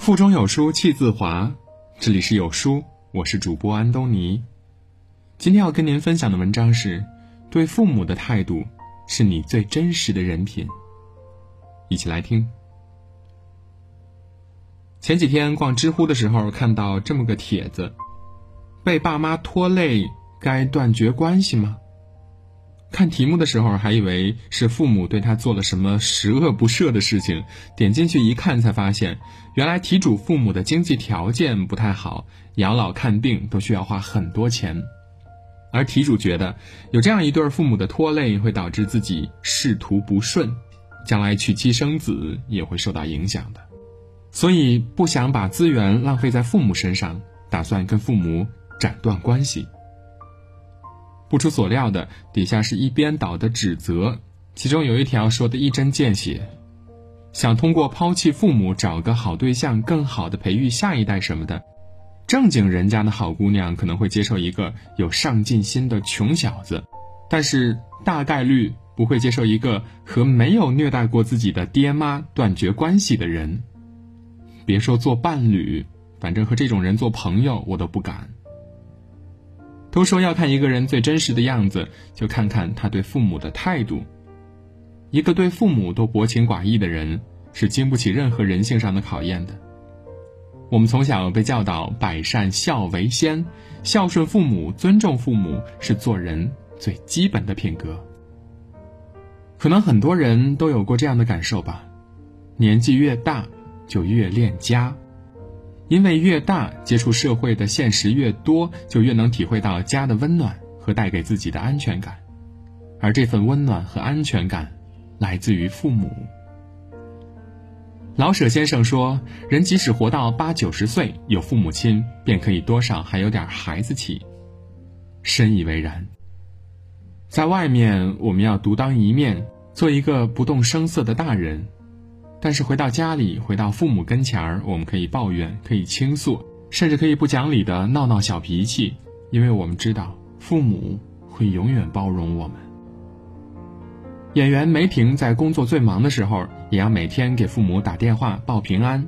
腹中有书气自华，这里是有书，我是主播安东尼。今天要跟您分享的文章是：对父母的态度是你最真实的人品。一起来听。前几天逛知乎的时候，看到这么个帖子：被爸妈拖累，该断绝关系吗？看题目的时候，还以为是父母对他做了什么十恶不赦的事情。点进去一看，才发现原来题主父母的经济条件不太好，养老看病都需要花很多钱。而题主觉得有这样一对父母的拖累，会导致自己仕途不顺，将来娶妻生子也会受到影响的。所以不想把资源浪费在父母身上，打算跟父母斩断关系。不出所料的，底下是一边倒的指责，其中有一条说的一针见血：想通过抛弃父母找个好对象，更好的培育下一代什么的。正经人家的好姑娘可能会接受一个有上进心的穷小子，但是大概率不会接受一个和没有虐待过自己的爹妈断绝关系的人。别说做伴侣，反正和这种人做朋友，我都不敢。都说要看一个人最真实的样子，就看看他对父母的态度。一个对父母都薄情寡义的人，是经不起任何人性上的考验的。我们从小被教导“百善孝为先”，孝顺父母、尊重父母是做人最基本的品格。可能很多人都有过这样的感受吧：年纪越大，就越恋家。因为越大，接触社会的现实越多，就越能体会到家的温暖和带给自己的安全感，而这份温暖和安全感，来自于父母。老舍先生说：“人即使活到八九十岁，有父母亲，便可以多少还有点孩子气。”深以为然。在外面，我们要独当一面，做一个不动声色的大人。但是回到家里，回到父母跟前儿，我们可以抱怨，可以倾诉，甚至可以不讲理的闹闹小脾气，因为我们知道父母会永远包容我们。演员梅婷在工作最忙的时候，也要每天给父母打电话报平安。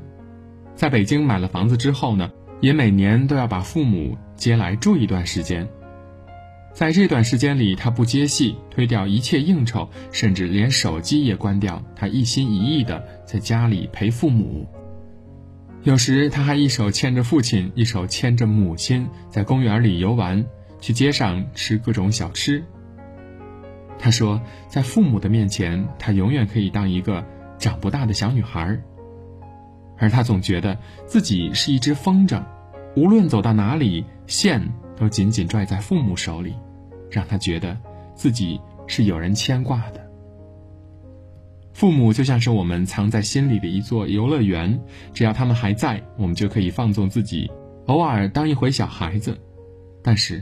在北京买了房子之后呢，也每年都要把父母接来住一段时间。在这段时间里，他不接戏，推掉一切应酬，甚至连手机也关掉。他一心一意的在家里陪父母。有时他还一手牵着父亲，一手牵着母亲，在公园里游玩，去街上吃各种小吃。他说，在父母的面前，他永远可以当一个长不大的小女孩。而他总觉得自己是一只风筝，无论走到哪里，线。都紧紧拽在父母手里，让他觉得自己是有人牵挂的。父母就像是我们藏在心里的一座游乐园，只要他们还在，我们就可以放纵自己，偶尔当一回小孩子。但是，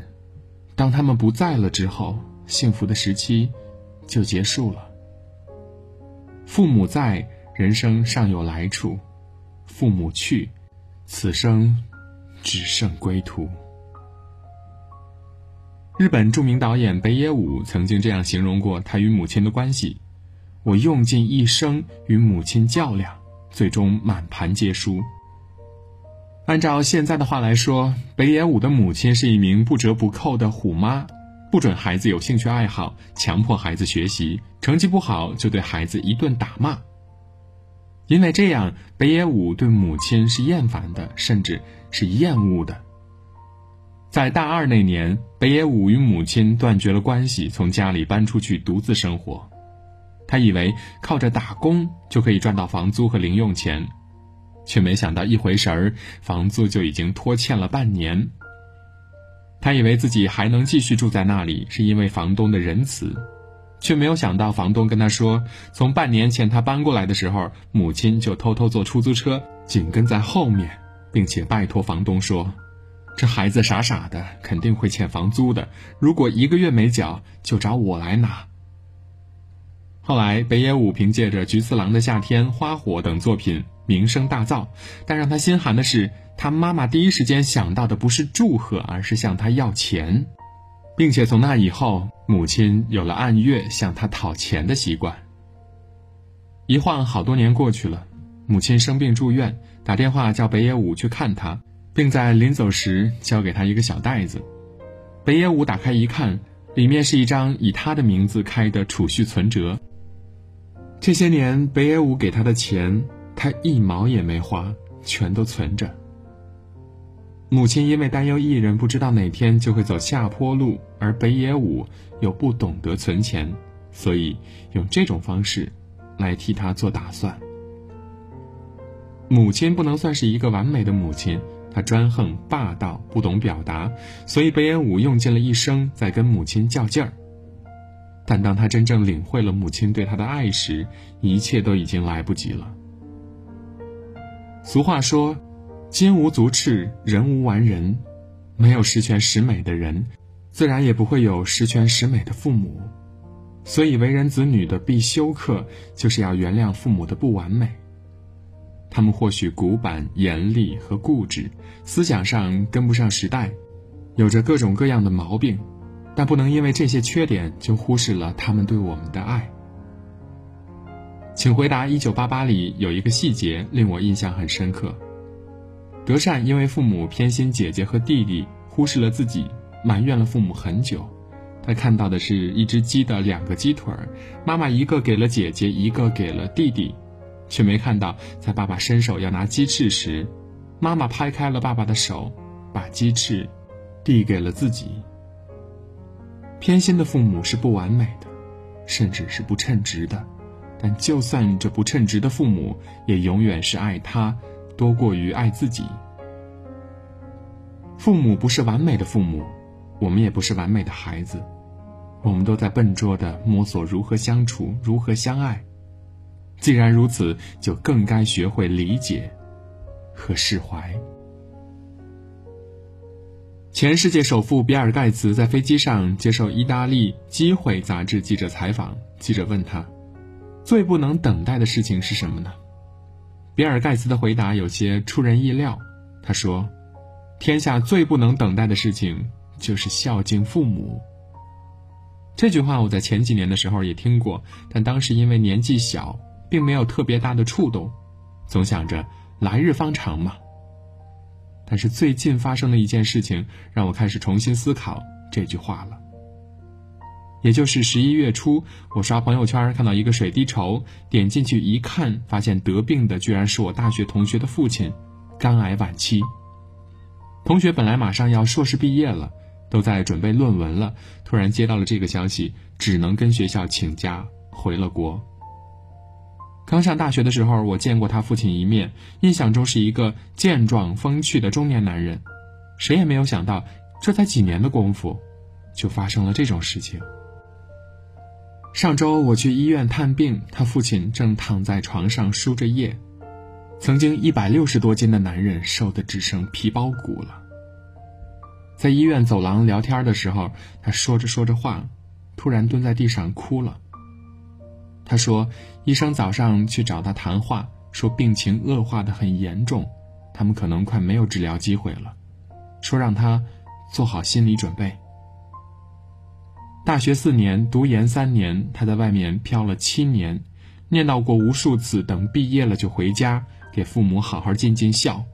当他们不在了之后，幸福的时期就结束了。父母在，人生尚有来处；父母去，此生只剩归途。日本著名导演北野武曾经这样形容过他与母亲的关系：“我用尽一生与母亲较量，最终满盘皆输。”按照现在的话来说，北野武的母亲是一名不折不扣的虎妈，不准孩子有兴趣爱好，强迫孩子学习，成绩不好就对孩子一顿打骂。因为这样，北野武对母亲是厌烦的，甚至是厌恶的。在大二那年，北野武与母亲断绝了关系，从家里搬出去独自生活。他以为靠着打工就可以赚到房租和零用钱，却没想到一回神儿，房租就已经拖欠了半年。他以为自己还能继续住在那里，是因为房东的仁慈，却没有想到房东跟他说，从半年前他搬过来的时候，母亲就偷偷坐出租车紧跟在后面，并且拜托房东说。这孩子傻傻的，肯定会欠房租的。如果一个月没缴，就找我来拿。后来，北野武凭借着《菊次郎的夏天》《花火》等作品名声大噪，但让他心寒的是，他妈妈第一时间想到的不是祝贺，而是向他要钱，并且从那以后，母亲有了按月向他讨钱的习惯。一晃好多年过去了，母亲生病住院，打电话叫北野武去看他，并在临走时交给他一个小袋子。北野武打开一看，里面是一张以他的名字开的储蓄存折。这些年，北野武给他的钱，他一毛也没花，全都存着。母亲因为担忧艺人不知道哪天就会走下坡路，而北野武又不懂得存钱，所以用这种方式来替他做打算。母亲不能算是一个完美的母亲，他专横霸道，不懂表达，所以北野武用尽了一生在跟母亲较劲儿。但当他真正领会了母亲对他的爱时，一切都已经来不及了。俗话说。金无足赤，人无完人。没有十全十美的人，自然也不会有十全十美的父母。所以，为人子女的必修课，就是要原谅父母的不完美。他们或许古板、严厉和固执，思想上跟不上时代，有着各种各样的毛病，但不能因为这些缺点就忽视了他们对我们的爱。请回答：一九八八里有一个细节令我印象很深刻。德善因为父母偏心姐姐和弟弟，忽视了自己，埋怨了父母很久。他看到的是一只鸡的两个鸡腿儿，妈妈一个给了姐姐，一个给了弟弟，却没看到在爸爸伸手要拿鸡翅时，妈妈拍开了爸爸的手，把鸡翅递给了自己。偏心的父母是不完美的，甚至是不称职的，但就算这不称职的父母，也永远是爱他。多过于爱自己。父母不是完美的父母，我们也不是完美的孩子，我们都在笨拙的摸索如何相处，如何相爱。既然如此，就更该学会理解和释怀。前世界首富比尔盖茨在飞机上接受意大利《机会》杂志记者采访，记者问他：“最不能等待的事情是什么呢？”比尔·盖茨的回答有些出人意料。他说：“天下最不能等待的事情就是孝敬父母。”这句话我在前几年的时候也听过，但当时因为年纪小，并没有特别大的触动，总想着来日方长嘛。但是最近发生的一件事情，让我开始重新思考这句话了。也就是十一月初，我刷朋友圈看到一个水滴筹，点进去一看，发现得病的居然是我大学同学的父亲，肝癌晚期。同学本来马上要硕士毕业了，都在准备论文了，突然接到了这个消息，只能跟学校请假回了国。刚上大学的时候，我见过他父亲一面，印象中是一个健壮风趣的中年男人，谁也没有想到，这才几年的功夫，就发生了这种事情。上周我去医院探病，他父亲正躺在床上输着液。曾经一百六十多斤的男人，瘦得只剩皮包骨了。在医院走廊聊天的时候，他说着说着话，突然蹲在地上哭了。他说，医生早上去找他谈话，说病情恶化的很严重，他们可能快没有治疗机会了，说让他做好心理准备。大学四年，读研三年，他在外面漂了七年，念叨过无数次，等毕业了就回家，给父母好好尽尽孝。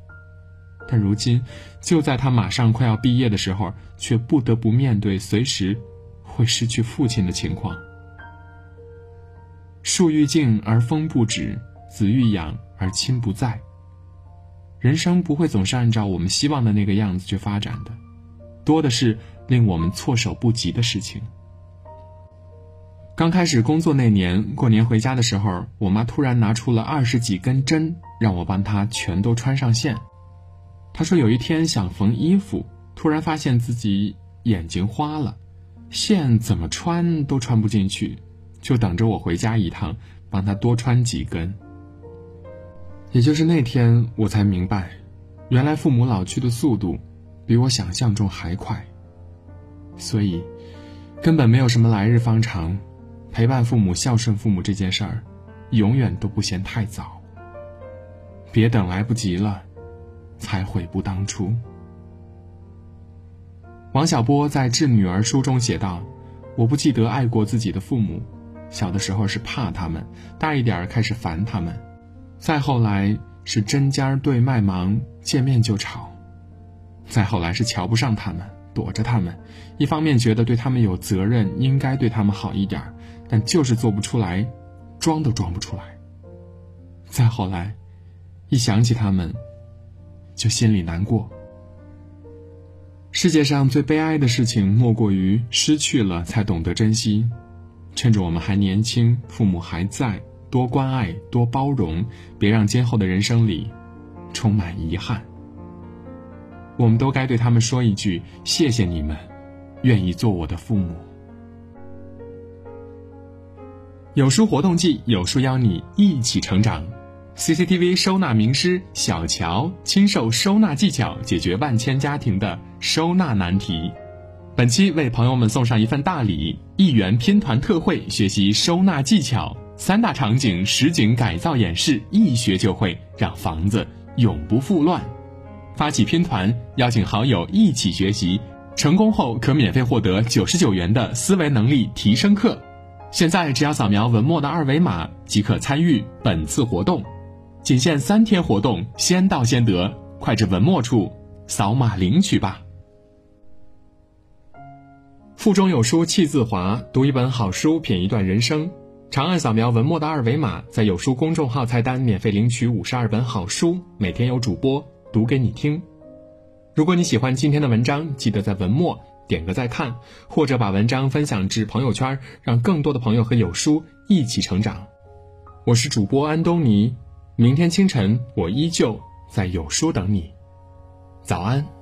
但如今，就在他马上快要毕业的时候，却不得不面对随时会失去父亲的情况。树欲静而风不止，子欲养而亲不在。人生不会总是按照我们希望的那个样子去发展的，多的是令我们措手不及的事情。刚开始工作那年，过年回家的时候，我妈突然拿出了二十几根针，让我帮她全都穿上线。她说有一天想缝衣服，突然发现自己眼睛花了，线怎么穿都穿不进去，就等着我回家一趟，帮他多穿几根。也就是那天，我才明白，原来父母老去的速度，比我想象中还快。所以，根本没有什么来日方长。陪伴父母、孝顺父母这件事儿，永远都不嫌太早。别等来不及了，才悔不当初。王小波在致女儿书中写道：“我不记得爱过自己的父母，小的时候是怕他们，大一点开始烦他们，再后来是针尖对麦芒，见面就吵；再后来是瞧不上他们，躲着他们，一方面觉得对他们有责任，应该对他们好一点，但就是做不出来，装都装不出来。再后来，一想起他们，就心里难过。世界上最悲哀的事情，莫过于失去了才懂得珍惜。趁着我们还年轻，父母还在，多关爱，多包容，别让今后的人生里充满遗憾。我们都该对他们说一句：谢谢你们，愿意做我的父母。有书活动季，有书邀你一起成长。CCTV 收纳名师小乔亲授收纳技巧，解决万千家庭的收纳难题。本期为朋友们送上一份大礼：一元拼团特惠，学习收纳技巧，三大场景实景改造演示，一学就会，让房子永不复乱。发起拼团，邀请好友一起学习，成功后可免费获得九十九元的思维能力提升课。现在只要扫描文末的二维码即可参与本次活动。仅限三天活动，先到先得，快至文末处扫码领取吧。腹中有书气自华，读一本好书品一段人生。长按扫描文末的二维码，在有书公众号菜单免费领取五十二本好书，每天有主播读给你听。如果你喜欢今天的文章，记得在文末点个再看，或者把文章分享至朋友圈，让更多的朋友和有书一起成长。我是主播安东尼。明天清晨，我依旧在有书等你。早安。